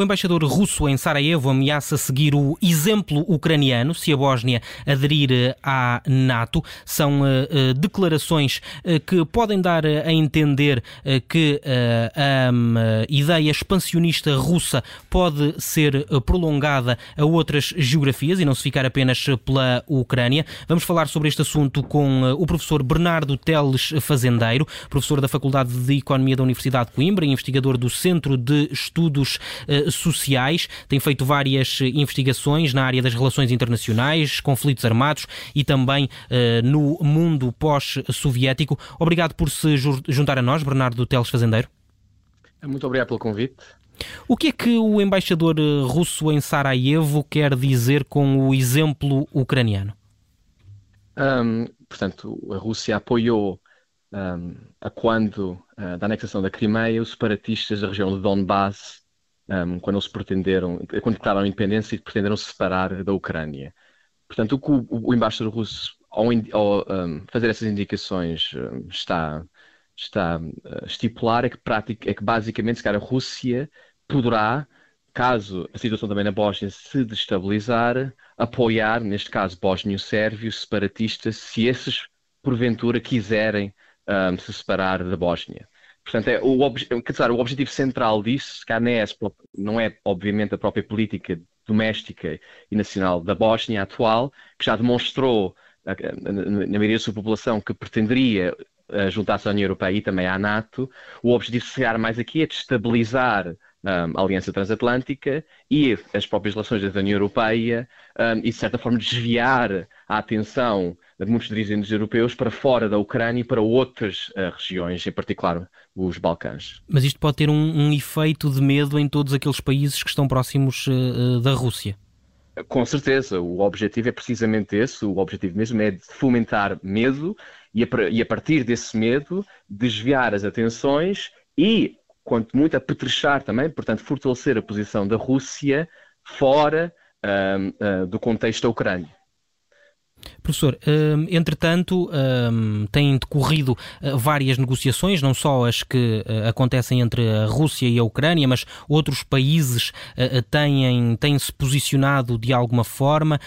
O embaixador russo em Sarajevo ameaça seguir o exemplo ucraniano se a Bósnia aderir à NATO. São uh, declarações que podem dar a entender que a um, ideia expansionista russa pode ser prolongada a outras geografias e não se ficar apenas pela Ucrânia. Vamos falar sobre este assunto com o professor Bernardo Teles Fazendeiro, professor da Faculdade de Economia da Universidade de Coimbra e investigador do Centro de Estudos sociais, tem feito várias investigações na área das relações internacionais, conflitos armados e também uh, no mundo pós-soviético. Obrigado por se juntar a nós, Bernardo Teles Fazendeiro. Muito obrigado pelo convite. O que é que o embaixador eh, russo em Sarajevo quer dizer com o exemplo ucraniano? Um, portanto, a Rússia apoiou um, a quando uh, da anexação da Crimeia os separatistas da região de Donbass um, quando eles pretenderam, quando declararam a independência e pretenderam se separar da Ucrânia. Portanto, o que o, o embaixador russo, ao, ao um, fazer essas indicações, um, está, está a estipular é que, prática, é que basicamente, se calhar, a Rússia poderá, caso a situação também na Bósnia se destabilizar, apoiar, neste caso, bósnio-sérvios separatistas, se esses, porventura, quiserem se separar da Bósnia. Portanto, é, o, quer dizer, o objetivo central disso, cá não é, não é, obviamente, a própria política doméstica e nacional da Bósnia atual, que já demonstrou, na, maioria da sua população, que pretenderia uh, juntar-se à União Europeia e também à NATO. O objetivo, se calhar, mais aqui é destabilizar um, a Aliança Transatlântica e as próprias relações da União Europeia um, e, de certa forma, desviar a atenção de muitos dirigentes europeus para fora da Ucrânia e para outras uh, regiões, em particular os Balcãs. Mas isto pode ter um, um, efeito de medo em todos aqueles países que estão próximos uh, da Rússia? Com certeza, o objetivo é precisamente esse, o objetivo mesmo é de fomentar medo e a, e a partir desse medo desviar as atenções e quanto muito a petrechar também, portanto, fortalecer a posição da Rússia fora uh, do contexto da Ucrânia. Professor, hum, entretanto, hum, têm decorrido uh, várias negociações, não só as que uh, acontecem entre a Rússia e a Ucrânia, mas outros países uh, têm, têm se posicionado de alguma forma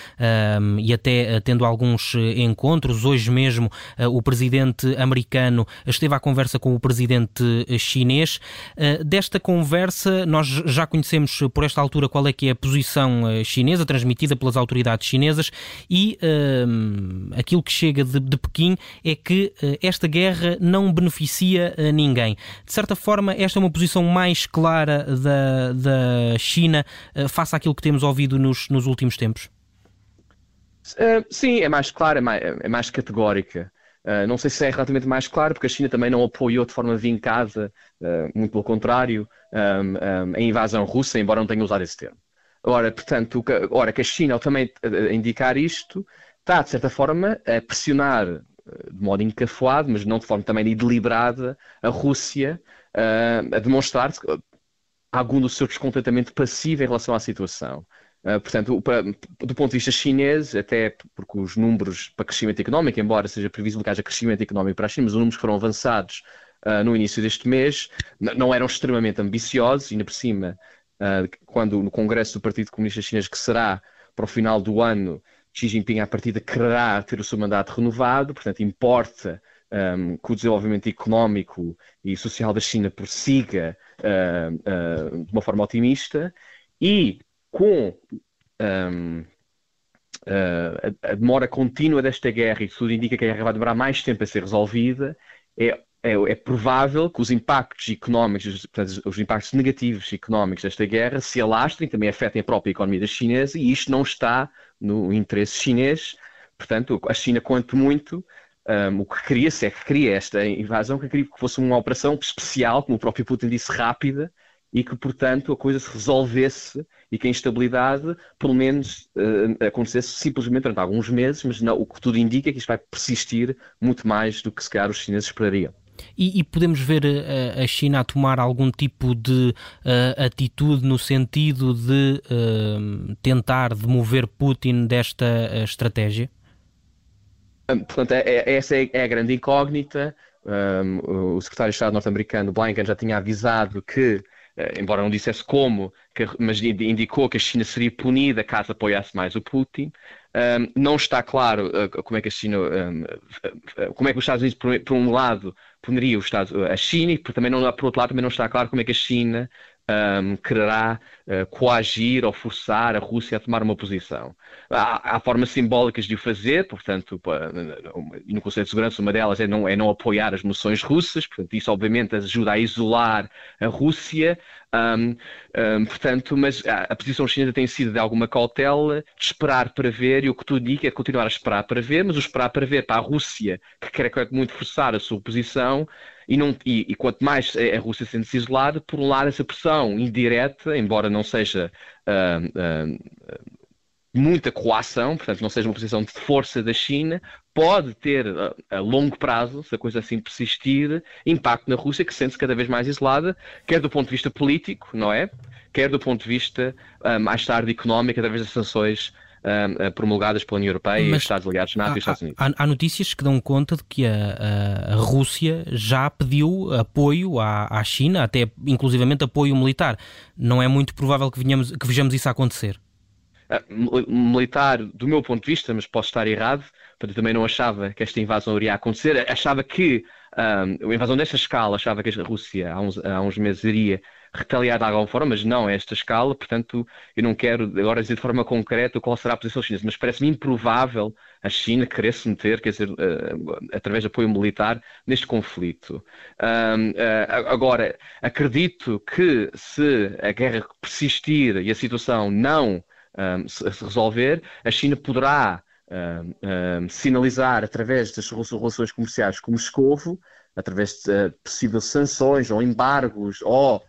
hum, e até tendo alguns encontros. Hoje mesmo, o presidente americano esteve à conversa com o presidente chinês. Desta conversa, nós já conhecemos por esta altura qual é que é a posição chinesa, transmitida pelas autoridades chinesas e Hum, aquilo que chega de, de Pequim é que uh, esta guerra não beneficia a ninguém. De certa forma, esta é uma posição mais clara da, da China uh, face àquilo que temos ouvido nos, nos últimos tempos? Uh, sim, é mais clara, é mais, é mais categórica. Uh, não sei se é relativamente mais claro, porque a China também não apoiou de forma vincada, uh, muito pelo contrário, um, um, a invasão russa, embora não tenha usado esse termo. Ora, portanto, que, ora, que a China, ao também indicar isto, está, de certa forma, a pressionar eh, de modo encafuado, mas não de forma também deliberada, a Rússia uh, a demonstrar algum do seu descontentamento passivo em relação à situação. Uh, portanto, do ponto de vista chinês, até porque os números para crescimento económico, embora seja previsível que haja crescimento económico para a China, mas os números que foram avançados uh, no início deste mês não eram extremamente ambiciosos, ainda por cima, quando no Congresso do Partido Comunista Chinês, que será para o final do ano, Xi Jinping, à partida, quererá ter o seu mandato renovado, portanto, importa um, que o desenvolvimento económico e social da China prossiga uh, uh, de uma forma otimista e com um, uh, a, demora contínua desta guerra, e tudo indica que a guerra vai demorar mais tempo a ser resolvida, é, é, é provável que os impactos económicos, portanto, os impactos negativos económicos desta guerra se alastrem, também afetem a própria economia chinesa, e isto não está no interesse chinês. Portanto, a China, quanto muito, um, o que queria, se é que queria esta invasão, que queria que fosse uma operação especial, como o próprio Putin disse, rápida, e que, portanto, a coisa se resolvesse e que a instabilidade, pelo menos, uh, acontecesse simplesmente durante alguns meses, mas não, o que tudo indica é que isto vai persistir muito mais do que se calhar os chineses esperariam. E, e, podemos ver a, eh, a, China a tomar algum tipo de uh, atitude no sentido de uh, tentar demover Putin desta uh, estratégia? Portanto, é, é, essa é, a grande incógnita. Um, o secretário de Estado norte-americano, Blinken, já tinha avisado que embora não dissesse como, que, mas indicou que a China seria punida caso apoiasse mais o Putin. Um, não está claro como é que a China, um, como é que os Estados Unidos, por um lado, puniria os Estados, a China e também não, por outro lado também não está claro como é que a China um, quererá uh, coagir ou forçar a Rússia a tomar uma posição. Há, há formas simbólicas de o fazer, portanto, no Conselho de Segurança uma delas é não, é não apoiar as moções russas, portanto, isso obviamente ajuda a isolar a Rússia, um, um, portanto, mas a, posição chinesa tem sido de alguma cautela, de esperar para ver, e o que tu diz é continuar a esperar para ver, mas o esperar para ver para a Rússia, que quer muito forçar a sua posição, e, não, e, e quanto mais a Rússia sente-se isolada, por um lado essa pressão indireta, embora não seja uh, uh, muita coação, portanto não seja uma posição de força da China, pode ter a, longo prazo, se a coisa assim persistir, impacto na Rússia, que sente-se cada vez mais isolada, quer do ponto de vista político, não é? Quer do ponto de vista, mais tarde, económico, através das sanções uh, promulgadas pela União Europeia Mas e os Estados Aliados, NATO há, e Estados Unidos. Há, há, notícias que dão conta de que a, a, Rússia já pediu apoio à, à, China, até inclusivamente apoio militar. Não é muito provável que, venhamos, que vejamos isso acontecer? Uh, militar, do meu ponto de vista, mas posso estar errado, eu também não achava que esta invasão iria acontecer, achava que um, a invasão desta escala, achava que a Rússia há uns, há uns meses iria retaliar de alguma forma, mas não a esta escala, portanto, eu não quero agora dizer de forma concreta qual será a posição chinesa, mas parece-me improvável a China querer se meter, quer dizer, uh, através de apoio militar, neste conflito. Uh, agora, acredito que se a guerra persistir e a situação não se resolver, a China poderá um, sinalizar através das relações comerciais com Moscovo, através de uh, possíveis sanções ou embargos ou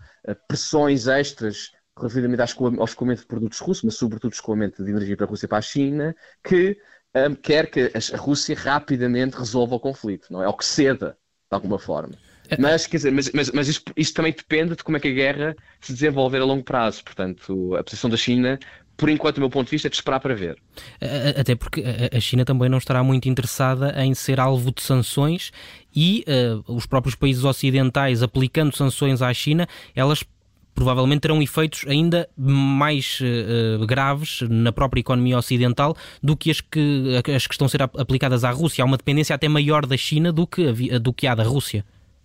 pressões extras relativamente ao escoamento de produtos russos, mas sobretudo escoamento de energia para a Rússia e para a China, que quer que a Rússia rapidamente resolva o conflito, não é? Ou que ceda, de alguma forma. É. Mas, quer dizer, mas, mas, mas isso, isso, também depende de como é que a guerra se desenvolver a longo prazo. Portanto, a posição da China, por enquanto, do meu ponto de vista, é de esperar para ver. Até porque a China também não estará muito interessada em ser alvo de sanções e uh, os próprios países ocidentais aplicando sanções à China, elas provavelmente terão efeitos ainda mais uh, graves na própria economia ocidental do que as que, as que estão a ser aplicadas à Rússia. Há uma dependência até maior da China do que, do que há da Rússia.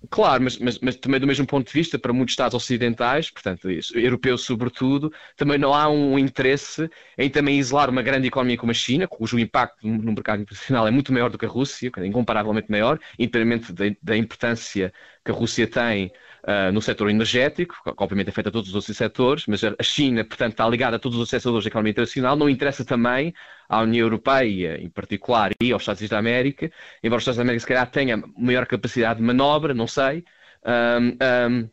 Claro, mas, mas, mas, também do mesmo ponto de vista, para muitos Estados ocidentais, portanto, isso, europeus sobretudo, também não há um interesse em também isolar uma grande economia como a China, cujo impacto no mercado internacional é muito maior do que a Rússia, incomparavelmente maior, independentemente da, da importância que a Rússia tem uh, no setor energético, que obviamente afeta todos os outros setores, mas a China, portanto, está ligada a todos os setores da economia internacional, não interessa também à União Europeia, em particular, e aos Estados Unidos da América, embora os Estados Unidos da América, se calhar, tenham maior capacidade de manobra, não sei, um, um,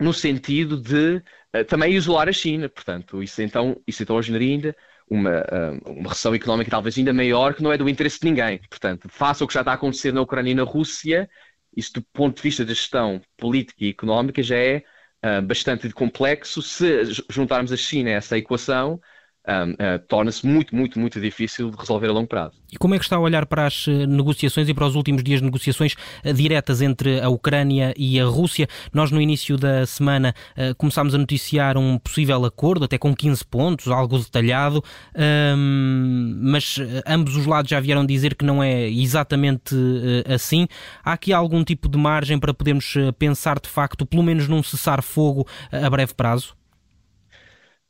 no sentido de uh, também isolar a China, portanto, isso então, isso então ainda uma, uma recessão económica talvez ainda maior, que não é do interesse de ninguém. Portanto, faça o que já está a acontecer na Ucrânia e na Rússia, isso do ponto de vista da gestão política e económica já é uh, bastante complexo. Se juntarmos a China a essa equação, um, uh, torna-se muito, muito, muito difícil de resolver a longo prazo. E como é que está a olhar para as eh, negociações e para os últimos dias de negociações uh, diretas entre a Ucrânia e a Rússia? Nós, no início da semana, uh, começámos a noticiar um possível acordo, até com 15 pontos, algo detalhado, mas ambos os lados já vieram dizer que não é exatamente assim. Há aqui algum tipo de margem para podermos pensar, de facto, pelo menos num cessar-fogo a breve prazo?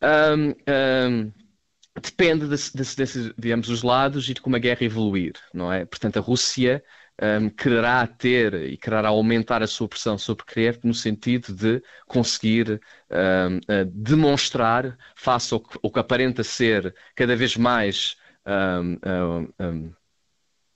Um, um, depende de, de, de, ambos os lados e de como a guerra evoluir, não é? Portanto, a Rússia um, quererá ter e quererá aumentar a sua pressão sobre Kiev no sentido de conseguir um, uh, demonstrar, face ao que, ao que, aparenta ser cada vez mais um,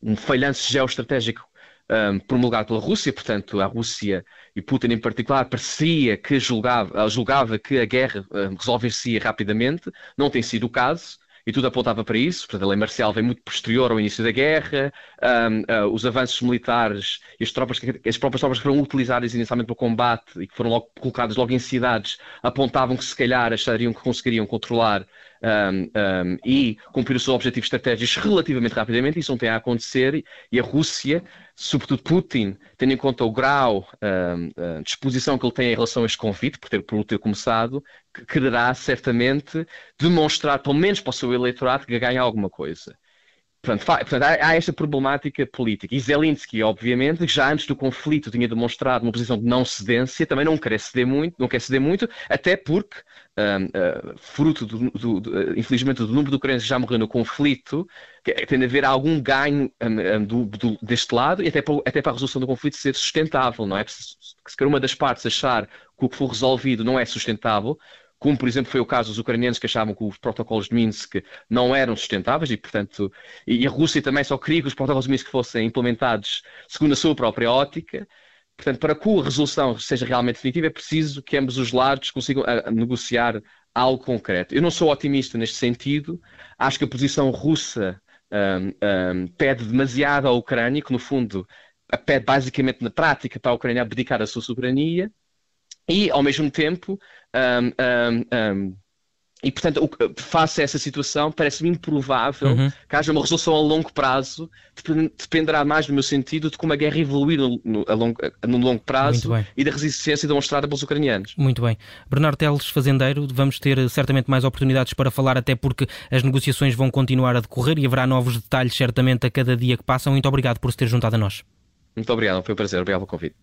um falhanço geoestratégico um, promulgado pela Rússia, portanto, a Rússia e Putin em particular parecia que julgava, julgava que a guerra um, resolver-se rapidamente, não tem sido o caso. E tudo apontava para isso. Portanto, a lei marcial vem muito posterior ao início da guerra. Um, uh, os avanços militares e as, tropas, as próprias tropas que foram utilizadas inicialmente para o combate e que foram logo, colocadas logo em cidades apontavam que se calhar achariam que conseguiriam controlar um, um, e cumprir os seus objetivos estratégicos relativamente rapidamente. Isso não tem a acontecer e a Rússia, sobretudo Putin, tendo em conta o grau de exposição que ele tem em relação a este convite, por ter, por ter começado, quererá certamente demonstrar, pelo menos para o seu eleitorado, que ganha alguma coisa. Portanto, portanto há, esta problemática política. E Zelensky, obviamente, já antes do conflito tinha demonstrado uma posição de não cedência, também não quer ceder muito, não quer ceder muito até porque, um, uh, fruto, do, do, do, infelizmente, do número de ucranianos que já morreram no conflito, tem de haver algum ganho um, deste lado e até para, até para a resolução do conflito ser sustentável, não é? Se, se quer uma das partes achar que o que for resolvido não é sustentável, como por exemplo foi o caso dos ucranianos que achavam que os protocolos de Minsk não eram sustentáveis e, portanto, e a Rússia também só queria que os protocolos de Minsk fossem implementados segundo a sua própria ótica. Portanto, para que a resolução seja realmente definitiva, é preciso que ambos os lados consigam ah, negociar algo concreto. Eu não sou otimista neste sentido. Acho que a posição russa um, um, pede demasiado à Ucrânia, que no fundo pede basicamente na prática para a Ucrânia abdicar a sua soberania e, ao mesmo tempo, um, um, um, e portanto, face a essa situação, parece-me improvável uhum. que haja uma resolução a longo prazo, dependerá mais, no meu sentido, de como a guerra evoluir no, no, a longo, no longo prazo e da resistência demonstrada pelos ucranianos. Muito bem. Bernardo Teles, fazendeiro, vamos ter certamente mais oportunidades para falar, até porque as negociações vão continuar a decorrer e haverá novos detalhes certamente a cada dia que passa. Muito obrigado por se ter juntado a nós. Muito obrigado, foi um prazer. Obrigado pelo convite.